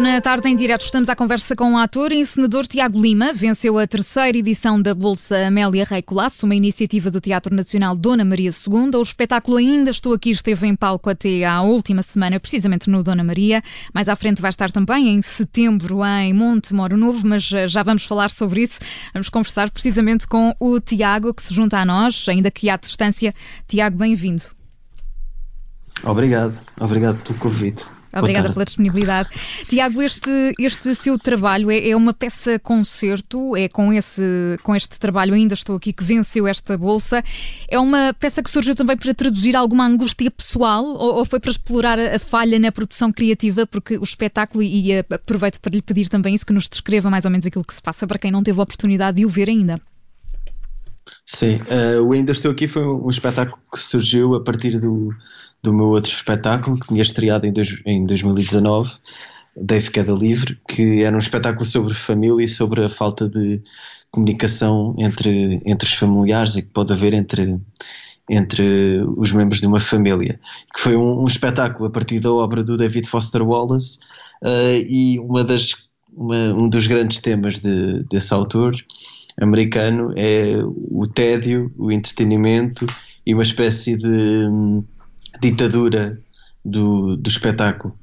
Na tarde em direto, estamos à conversa com o ator e encenador Tiago Lima. Venceu a terceira edição da Bolsa Amélia Rei Colasso, uma iniciativa do Teatro Nacional Dona Maria II. O espetáculo Ainda Estou Aqui esteve em palco até à última semana, precisamente no Dona Maria. Mais à frente vai estar também em setembro em Monte Moro Novo, mas eh, já vamos falar sobre isso. Vamos conversar precisamente com o Tiago, que se junta a nós, ainda que à distância. Tiago, bem-vindo. Obrigado, obrigado pelo convite. Obrigada pela disponibilidade. Tiago, este, este seu trabalho é, é, uma peça concerto, é com, esse, com este trabalho ainda estou aqui que venceu esta bolsa. É uma peça que surgiu também para traduzir alguma angústia pessoal ou, ou foi para explorar a, a, falha na produção criativa? Porque o espetáculo, e, e aproveito para lhe pedir também isso, que nos descreva mais ou menos aquilo que se passa para quem não teve a oportunidade de o ver ainda. Sim, uh, o Ainda Estou Aqui foi um espetáculo que surgiu a partir do, do meu outro espetáculo que tinha estreado em, dois, em 2019, Dave Queda Livre, que era um espetáculo sobre família e sobre a falta de comunicação entre, entre os familiares e que pode haver entre, entre os membros de uma família. Que foi um, um espetáculo a partir da obra do David Foster Wallace uh, e uma das, uma, um dos grandes temas de, desse autor americano é o tédio, o entretenimento e uma espécie de ditadura do, do espetáculo.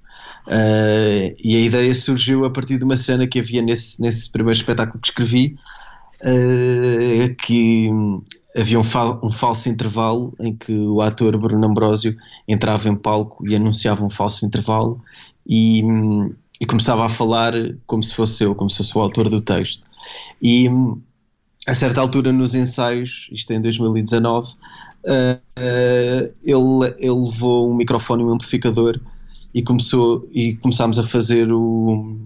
Uh, e a ideia surgiu a partir de uma cena que havia nesse, nesse primeiro espetáculo que escrevi, uh, que havia um, fal, um, falso intervalo em que o ator Bruno Ambrosio entrava em palco e anunciava um falso intervalo e, e começava a falar como se fosse eu, como se fosse o autor do texto. E a certa altura nos ensaios, isto é em 2019, uh, ele, ele levou um microfone e um amplificador e começou e começámos a fazer o,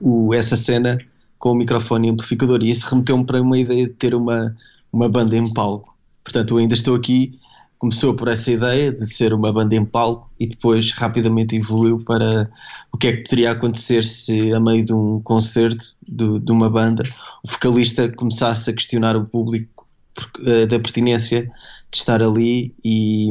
o, essa cena com o microfone e amplificador e isso remeteu-me para uma ideia de ter uma, uma banda em palco. Portanto, eu ainda estou aqui, começou por essa ideia de ser uma banda em palco e depois rapidamente evoluiu para o que é que poderia acontecer se a meio de um concerto de, de uma banda o vocalista começasse a questionar o público uh, da pertinência de estar ali e,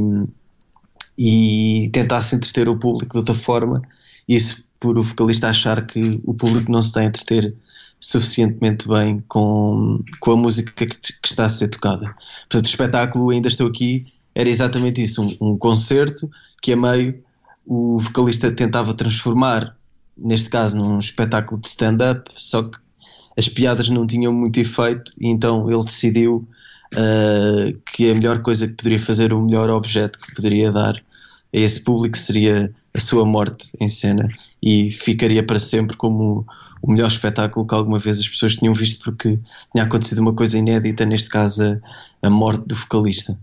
e tentasse entreter o público de outra forma, isso por o vocalista achar que o público não se está a entreter suficientemente bem com, com a música que, que está a ser tocada. Portanto, o espetáculo Ainda Estou Aqui era exatamente isso, um, um concerto que a meio o vocalista tentava transformar, neste caso num espetáculo de stand-up, só que as piadas não tinham muito efeito e então ele decidiu uh, que a melhor coisa que poderia fazer, o melhor objeto que poderia dar a esse público seria a sua morte em cena e ficaria para sempre como o melhor espetáculo que alguma vez as pessoas tinham visto porque tinha acontecido uma coisa inédita, neste caso a, a morte do vocalista.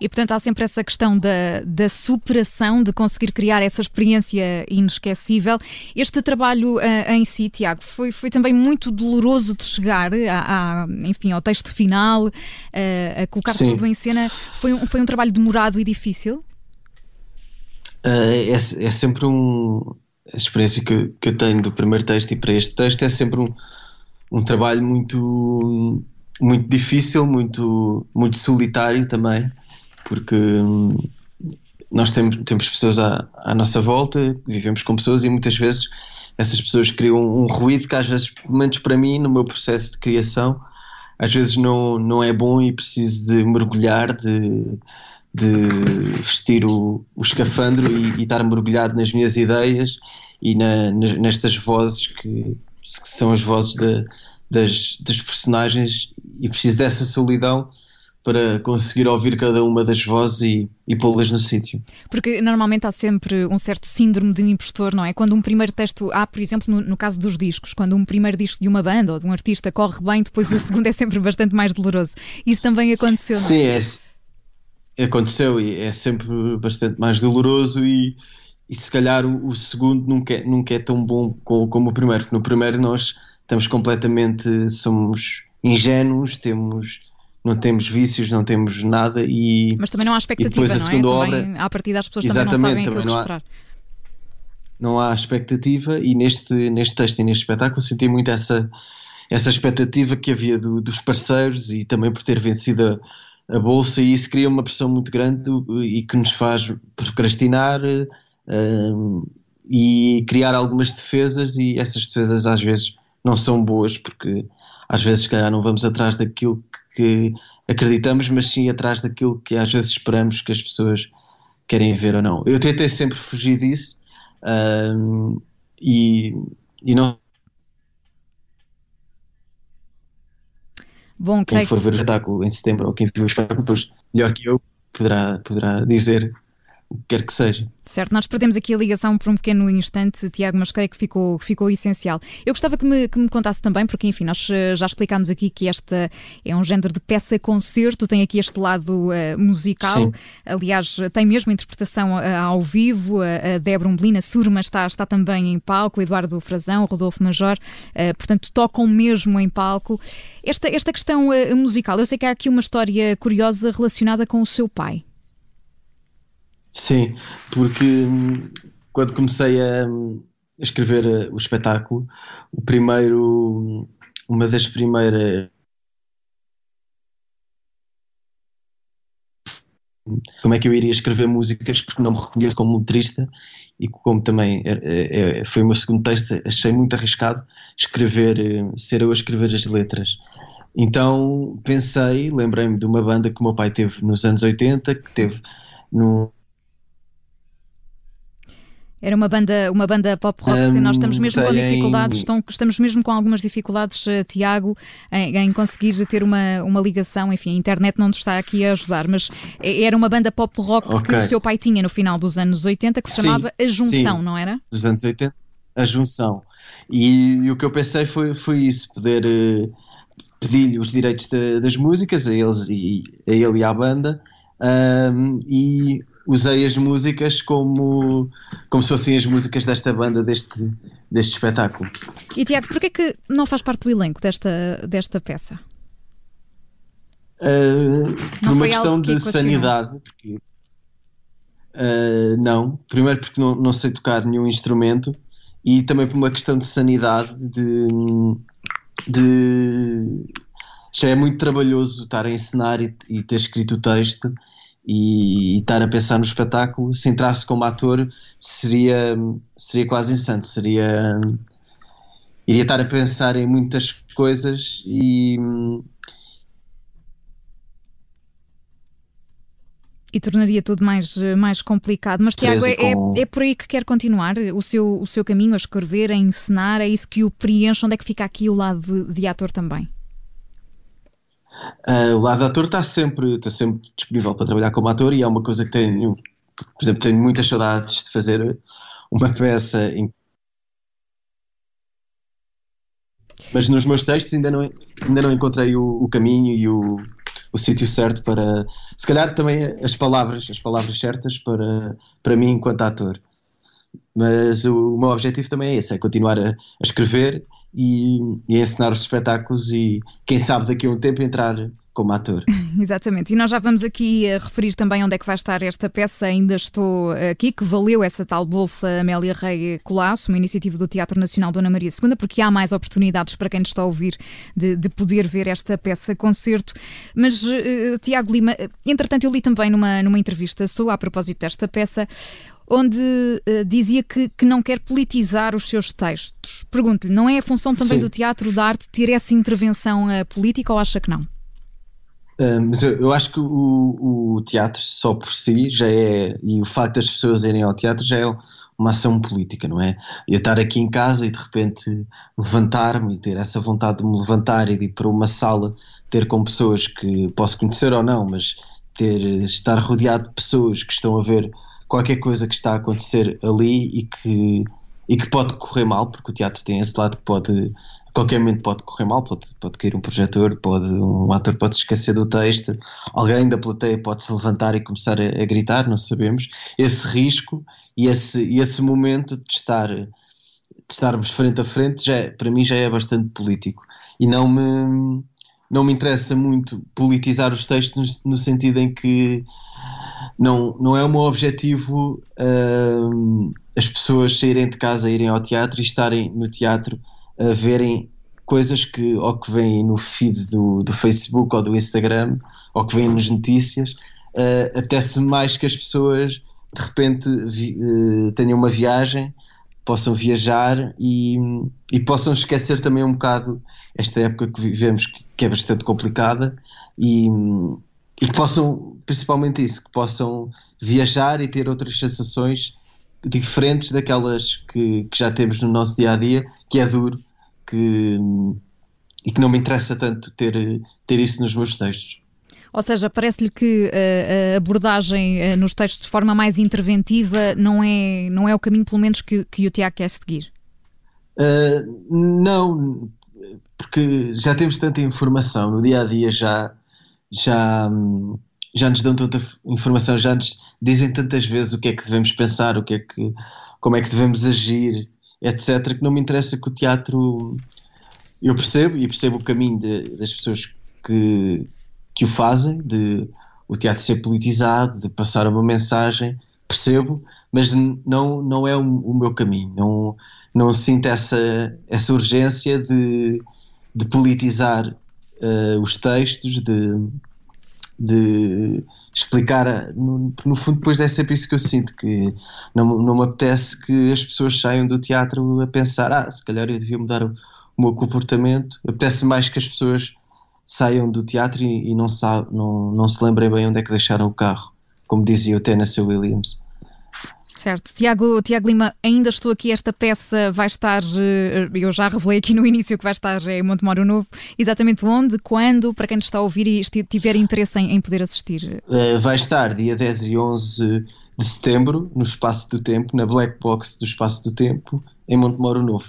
E portanto há sempre essa questão da, da superação, de conseguir criar essa experiência inesquecível. Este trabalho uh, em si, Tiago, foi, foi também muito doloroso de chegar a, a enfim, ao texto final, uh, a colocar Sim. tudo em cena. Foi um, foi um trabalho demorado e difícil? Uh, é, é sempre um. A experiência que, que eu tenho do primeiro texto e para este texto é sempre um, um trabalho muito, muito difícil, muito, muito solitário também porque hum, nós temos, temos pessoas à, à, nossa volta, vivemos com pessoas e muitas vezes essas pessoas criam um ruído que às vezes, pelo menos para mim, no meu processo de criação, às vezes não, não é bom e preciso de mergulhar, de, de vestir o, o escafandro e, e estar mergulhado nas minhas ideias e na, nestas vozes que, que, são as vozes de, das, das personagens e preciso dessa solidão para conseguir ouvir cada uma das vozes e, e pô-las no sítio. Porque normalmente há sempre um certo síndrome de um impostor, não é? Quando um primeiro texto, há, por exemplo, no, no, caso dos discos, quando um primeiro disco de uma banda ou de um artista corre bem, depois o segundo é sempre bastante mais doloroso. Isso também aconteceu, não é? Sim, é, aconteceu e é sempre bastante mais doloroso e, e se calhar o, o segundo nunca é, nunca é tão bom como, como o primeiro, porque no primeiro nós estamos completamente, somos ingênuos, temos não temos vícios, não temos nada e. Mas também não há expectativa, não é? Também, obra, à partida as pessoas também não sabem também aquilo não esperar. Não há expectativa e neste, neste texto e neste espetáculo senti muito essa, essa expectativa que havia do, dos parceiros e também por ter vencido a, a, bolsa e isso cria uma pressão muito grande e que nos faz procrastinar um, e criar algumas defesas e essas defesas às vezes não são boas porque às vezes se calhar não vamos atrás daquilo que acreditamos, mas sim atrás daquilo que às vezes esperamos que as pessoas querem ver ou não. Eu tentei sempre fugir disso um, e, e não Bom, quem for ver o espetáculo em setembro ou quem viu o espetáculo depois, melhor que eu, poderá, poderá dizer o que quer que seja. Certo, nós perdemos aqui a ligação por um pequeno instante, Tiago, mas creio que ficou, ficou essencial. Eu gostava que me, que me contasse também, porque enfim, nós eh, já explicámos aqui que esta é um género de peça-concerto, tem aqui este lado uh, musical, Sim. aliás, tem mesmo interpretação uh, ao vivo, a, a Débora Umbelina, Surma está, está também em palco, Eduardo Frazão, Rodolfo Major, uh, portanto tocam mesmo em palco. Esta, esta questão musical, eu sei que há aqui uma história curiosa relacionada com o seu pai. Sim, porque hum, quando comecei a, hum, escrever uh, o espetáculo, o primeiro, hum, uma das primeiras como é que eu iria escrever músicas porque não me reconheço como letrista e como também é, é, é, foi o meu segundo texto, achei muito arriscado escrever, ser eu a escrever as letras. Então pensei, lembrei-me de uma banda que o meu pai teve nos anos 80, que teve no, era uma banda, uma banda pop rock um, que nós estamos mesmo com dificuldades, estão, estamos mesmo com algumas dificuldades, uh, Tiago, em, em, conseguir ter uma, uma ligação. Enfim, a internet não nos está aqui a ajudar, mas era uma banda pop rock okay. que o seu pai tinha no final dos anos 80 que se sim, chamava A Junção, sim, não era? Dos anos 80, A Junção. E, e o que eu pensei foi, foi isso, poder uh, pedir-lhe os direitos de, das músicas a eles e a ele e à banda. Um, e usei as músicas como, como se fossem as músicas desta banda, deste, deste espetáculo. E Tiago, porquê que não faz parte do elenco desta, desta peça? Uh, por uma questão que de sanidade. Porque, uh, não, primeiro porque não, não sei tocar nenhum instrumento e também por uma questão de sanidade de, de já é muito trabalhoso estar a ensinar e, e ter escrito o texto e, e, estar a pensar no espetáculo, se entrasse como ator, seria, seria quase insano. Seria. Iria estar a pensar em muitas coisas e. E tornaria tudo mais, mais complicado. Mas, Tiago, é, com... é, é, por aí que quer continuar o seu, o seu caminho a escrever, a encenar? É isso que o preenche? Onde é que fica aqui o lado de, de ator também? Uh, o lado ator está sempre, está sempre disponível para trabalhar como ator e é uma coisa que tenho, por exemplo, tenho muitas saudades de fazer uma peça em mas nos meus textos ainda não, ainda não encontrei o, o caminho e o, o sítio certo para se calhar também as palavras as palavras certas para, para mim enquanto ator. Mas o, o meu objetivo também é esse, é continuar a, a escrever e, e ensinar os espetáculos e quem sabe daqui a um tempo entrar como ator. Exatamente, e nós já vamos aqui a referir também onde é que vai estar esta peça. Ainda estou aqui, que valeu essa tal Bolsa Amélia Rei Colasso, uma iniciativa do Teatro Nacional Dona Maria II, porque há mais oportunidades para quem nos está a ouvir de, de poder ver esta peça concerto. Mas, uh, Tiago Lima, entretanto, eu li também numa, numa entrevista sua a propósito desta peça onde uh, dizia que, que não quer politizar os seus textos. Pergunto-lhe, não é a função também Sim. do teatro da arte ter essa intervenção uh, política ou acha que não? Uh, mas eu, eu, acho que o, o, teatro só por si já é, e o facto das pessoas irem ao teatro já é uma ação política, não é? Eu estar aqui em casa e de repente levantar-me e ter essa vontade de me levantar e de ir para uma sala, ter com pessoas que posso conhecer ou não, mas ter, estar rodeado de pessoas que estão a ver qualquer coisa que está a acontecer ali e que, e que pode correr mal, porque o teatro tem esse lado que pode, a qualquer momento pode correr mal, pode, pode cair um projetor, pode, um ator pode esquecer do texto, alguém da plateia pode se levantar e começar a, a gritar, não sabemos. Esse risco e esse, e esse momento de estar de estarmos frente a frente já é, para mim já é bastante político e não me não me interessa muito politizar os textos no, no sentido em que não, não é o meu objetivo as pessoas saírem de casa, irem ao teatro e estarem no teatro a verem coisas que ou que vêm no feed do, do Facebook ou do Instagram ou que vêm nas notícias. Uh, apetece mais que as pessoas de repente vi, uh, tenham uma viagem possam viajar e, e possam esquecer também um bocado esta época que vivemos, que é bastante complicada, e, e que possam, principalmente isso, que possam viajar e ter outras sensações diferentes daquelas que, que já temos no nosso dia a dia, que é duro, que, e que não me interessa tanto ter, ter isso nos meus textos. Ou seja, parece-lhe que uh, a abordagem uh, nos textos de forma mais interventiva não é, não é o caminho, pelo menos, que, que o Tiago quer seguir? Uh, não, porque já temos tanta informação no dia a dia, já, já, já nos dão tanta informação, já nos dizem tantas vezes o que é que devemos pensar, o que é que, como é que devemos agir, etc., que não me interessa que o teatro. Eu percebo e percebo o caminho de, das pessoas que, que o fazem, de o teatro ser politizado, de passar uma mensagem, percebo, mas não, não é o, o meu caminho. Não, não sinto essa, essa urgência de, de politizar uh, os textos, de, de explicar. No, no, fundo, depois é sempre isso que eu sinto: que não, não me apetece que as pessoas saiam do teatro a pensar, ah, se calhar eu devia mudar o, o meu comportamento. Apetece mais que as pessoas saiam do teatro e, e não, não, não se lembrem bem onde é que deixaram o carro, como dizia o Tennessee Williams. Certo. Tiago, Tiago Lima, ainda estou aqui. Esta peça vai estar, eh, eu já revelei aqui no início que vai estar em Montemoro Novo. Exatamente onde, quando, para quem está a ouvir e tiver interesse em, poder assistir? Uh, vai estar dia 10 e 11 de setembro, no Espaço do Tempo, na Black Box do Espaço do Tempo, em Montemoro Novo.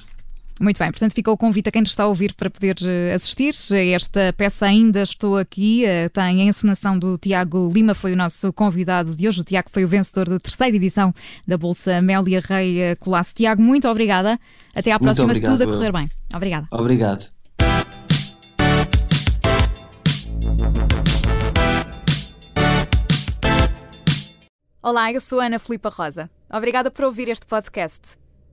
Muito bem, portanto fica o convite a quem está a ouvir para poder eh, assistir. Esta peça Ainda Estou Aqui eh, tem a encenação do Tiago Lima, foi o nosso convidado de hoje. O Tiago foi o vencedor da terceira edição da Bolsa Amélia Rei eh, Colasso. Tiago, muito obrigada. Até à próxima, obrigado, tudo a correr bem. Obrigada. Obrigado. Olá, eu sou Ana Filipa Rosa. Obrigada por ouvir este podcast.